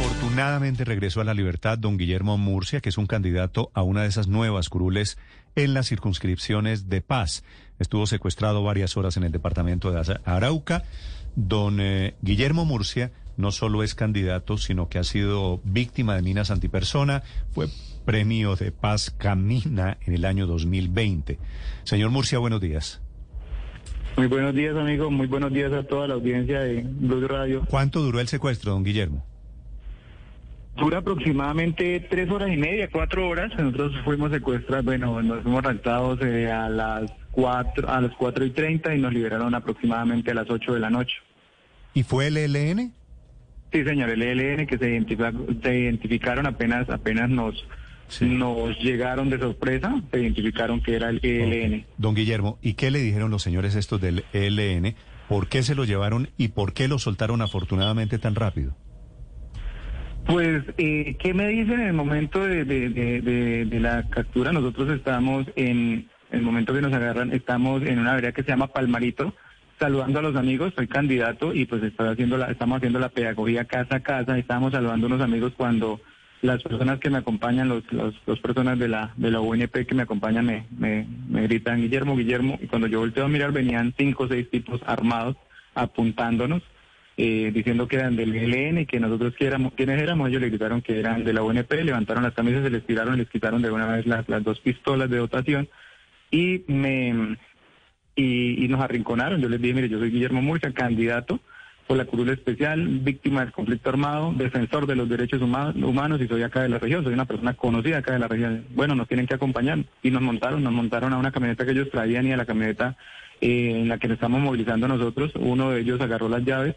Afortunadamente regresó a la libertad don Guillermo Murcia, que es un candidato a una de esas nuevas curules en las circunscripciones de paz. Estuvo secuestrado varias horas en el departamento de Arauca. Don eh, Guillermo Murcia no solo es candidato, sino que ha sido víctima de minas antipersona, fue premio de paz Camina en el año 2020. Señor Murcia, buenos días. Muy buenos días, amigo. Muy buenos días a toda la audiencia de Blue Radio. ¿Cuánto duró el secuestro, don Guillermo? Dura aproximadamente tres horas y media, cuatro horas. Nosotros fuimos secuestrados, bueno, nos fuimos raptados eh, a las cuatro, a las cuatro y treinta y nos liberaron aproximadamente a las ocho de la noche. ¿Y fue el ELN? Sí, señor, el ELN que se, se identificaron apenas, apenas nos, nos llegaron de sorpresa, se identificaron que era el ELN. Don Guillermo, ¿y qué le dijeron los señores estos del ELN? ¿Por qué se lo llevaron y por qué lo soltaron afortunadamente tan rápido? Pues, eh, ¿qué me dicen en el momento de, la captura? Nosotros estamos en, el momento que nos agarran, estamos en una área que se llama Palmarito, saludando a los amigos, soy candidato y pues estoy haciendo la, estamos haciendo la pedagogía casa a casa, estamos saludando a unos amigos cuando las personas que me acompañan, los, los dos personas de la, de la UNP que me acompañan me, me, me gritan Guillermo, Guillermo, y cuando yo volteo a mirar venían cinco o seis tipos armados apuntándonos eh, diciendo que eran del ELN y que nosotros quiénes éramos, ellos le gritaron que eran de la UNP, levantaron las camisas, se les tiraron, les quitaron de una vez las, dos pistolas de dotación y me y, nos arrinconaron. Yo les dije, mire, yo soy Guillermo Murcia, candidato por la curul especial, víctima del conflicto armado, defensor de los derechos humanos y soy acá de la región, soy una persona conocida acá de la región. Bueno, nos tienen que acompañar y nos montaron, nos montaron a una camioneta que ellos traían y a la camioneta eh, en la que nos estamos movilizando nosotros. Uno de ellos agarró las llaves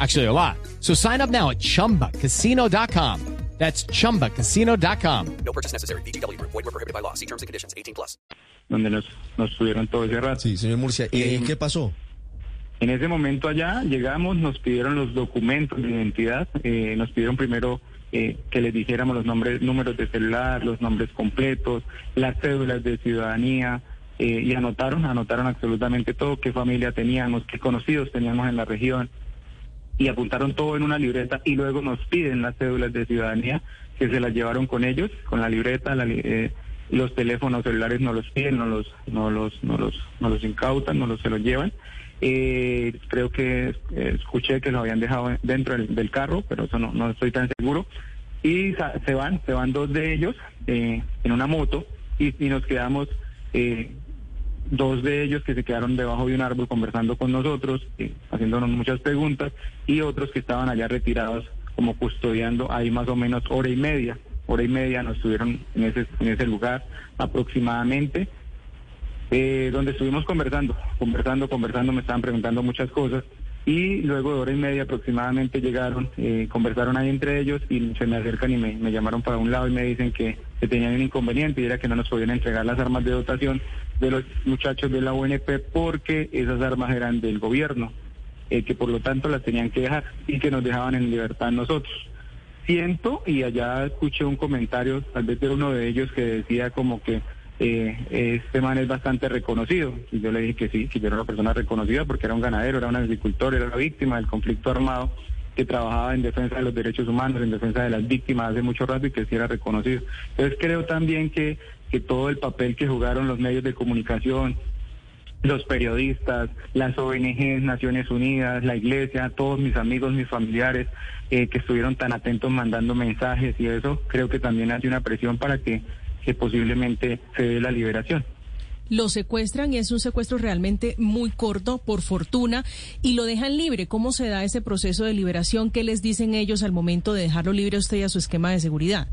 Actually, a lot. So sign up now at chumbacasino.com. That's chumbacasino.com. No purchase necessary. BGW. Void were prohibited by law. See terms and conditions 18 plus. Donde nos, nos tuvieron todo ese rato. Sí, señor Murcia. ¿Y eh, qué pasó? En ese momento allá llegamos, nos pidieron los documentos de identidad. Eh, nos pidieron primero eh, que les dijéramos los nombres, números de celular, los nombres completos, las cédulas de ciudadanía. Eh, y anotaron, anotaron absolutamente todo, qué familia teníamos, qué conocidos teníamos en la región, y apuntaron todo en una libreta y luego nos piden las cédulas de ciudadanía que se las llevaron con ellos, con la libreta, eh, los teléfonos celulares no los piden, no los, no los, no los, no los incautan, no los se los llevan. Eh, creo que eh, escuché que lo habían dejado dentro del, carro, pero eso no, no estoy tan seguro. Y se van, se van dos de ellos en una moto y, y nos quedamos dos de ellos que se quedaron debajo de un árbol conversando con nosotros, eh, haciéndonos muchas preguntas, y otros que estaban allá retirados como custodiando ahí más o menos hora y media. Hora y media nos estuvieron en ese, en ese lugar aproximadamente, eh, donde estuvimos conversando, conversando, conversando, me estaban preguntando muchas cosas y luego de hora y media aproximadamente llegaron, eh, conversaron ahí entre ellos y se me acercan y me, llamaron para un lado y me dicen que, tenían un inconveniente y era que no nos podían entregar las armas de dotación de los muchachos de la UNP porque esas armas eran del gobierno, eh, que por lo tanto las tenían que dejar y que nos dejaban en libertad nosotros. Siento, y allá escuché un comentario, tal vez de uno de ellos que decía como que eh, este man es bastante reconocido. Y yo le dije que sí, que yo era una persona reconocida porque era un ganadero, era un agricultor, era la víctima del conflicto armado que trabajaba en defensa de los derechos humanos, en defensa de las víctimas hace mucho rato y que sí era reconocido. Entonces creo también que, que todo el papel que jugaron los medios de comunicación, los periodistas, las ONGs, Naciones Unidas, la iglesia, todos mis amigos, mis familiares eh, que estuvieron tan atentos mandando mensajes y eso creo que también hace una presión para que, que posiblemente se dé la liberación. Lo secuestran y es un secuestro realmente muy corto, por fortuna, y lo dejan libre. ¿Cómo se da ese proceso de liberación? ¿Qué les dicen ellos al momento de dejarlo libre a usted y a su esquema de seguridad?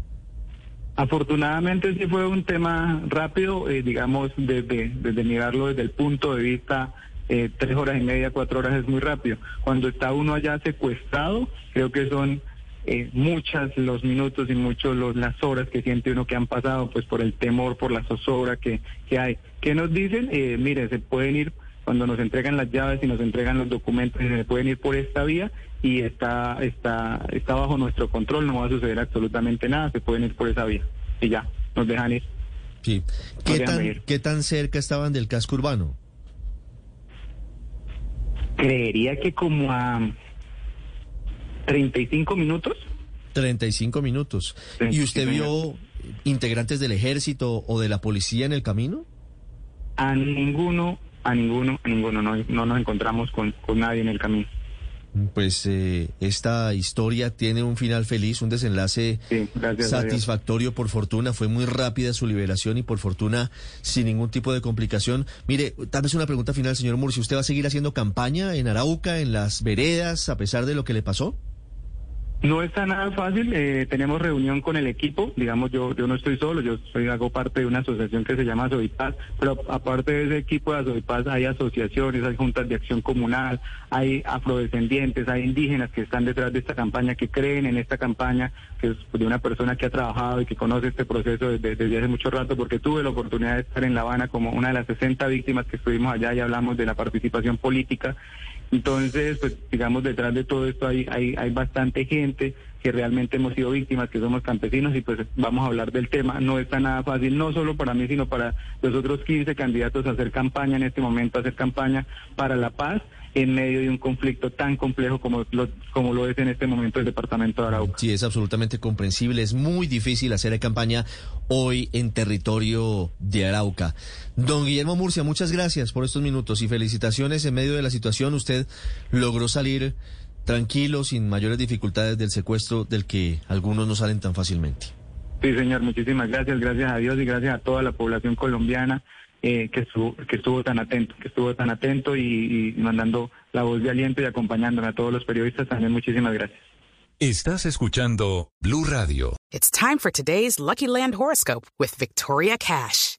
Afortunadamente sí fue un tema rápido, eh, digamos, desde, desde mirarlo desde el punto de vista eh, tres horas y media, cuatro horas es muy rápido. Cuando está uno allá secuestrado, creo que son eh, muchas los minutos y muchos los, las horas que siente uno que han pasado, pues por el temor, por la zozobra que, que hay. ¿Qué nos dicen? Eh, mire, se pueden ir cuando nos entregan las llaves y nos entregan los documentos, se pueden ir por esta vía y está, está, está bajo nuestro control, no va a suceder absolutamente nada, se pueden ir por esa vía y ya, nos dejan ir. Sí. ¿Qué, tan, ¿Qué tan cerca estaban del casco urbano? Creería que como a 35 minutos. 35 minutos. ¿Y usted vio integrantes del ejército o de la policía en el camino? A ninguno, a ninguno, a ninguno. No, no nos encontramos con, con nadie en el camino. Pues eh, esta historia tiene un final feliz, un desenlace satisfactorio por fortuna. Fue muy rápida su liberación y por fortuna sin ningún tipo de complicación. Mire, tal vez una pregunta final, señor Murci. ¿Usted va a seguir haciendo campaña en Arauca, en las veredas, a pesar de lo que le pasó? No está nada fácil, eh, tenemos reunión con el equipo, digamos yo yo no estoy solo, yo soy, hago parte de una asociación que se llama Azovipaz, pero aparte de ese equipo de Azovipaz hay asociaciones, hay juntas de acción comunal, hay afrodescendientes, hay indígenas que están detrás de esta campaña, que creen en esta campaña, que es de una persona que ha trabajado y que conoce este proceso desde, desde hace mucho rato, porque tuve la oportunidad de estar en La Habana como una de las 60 víctimas que estuvimos allá y hablamos de la participación política entonces, pues digamos, detrás de todo esto hay, hay, hay bastante gente que realmente hemos sido víctimas, que somos campesinos y pues vamos a hablar del tema. No está nada fácil, no solo para mí, sino para los otros 15 candidatos a hacer campaña en este momento, hacer campaña para la paz en medio de un conflicto tan complejo como lo, como lo es en este momento el departamento de Arauca. Sí, es absolutamente comprensible. Es muy difícil hacer campaña hoy en territorio de Arauca. Don Guillermo Murcia, muchas gracias por estos minutos y felicitaciones en medio de la situación. Usted logró salir tranquilo, sin mayores dificultades del secuestro del que algunos no salen tan fácilmente. Sí, señor, muchísimas gracias, gracias a Dios y gracias a toda la población colombiana eh, que, estuvo, que estuvo tan atento, que estuvo tan atento y, y mandando la voz de aliento y acompañándome a todos los periodistas también. Muchísimas gracias. Estás escuchando Blue Radio. It's time for today's Lucky Land horoscope with Victoria Cash.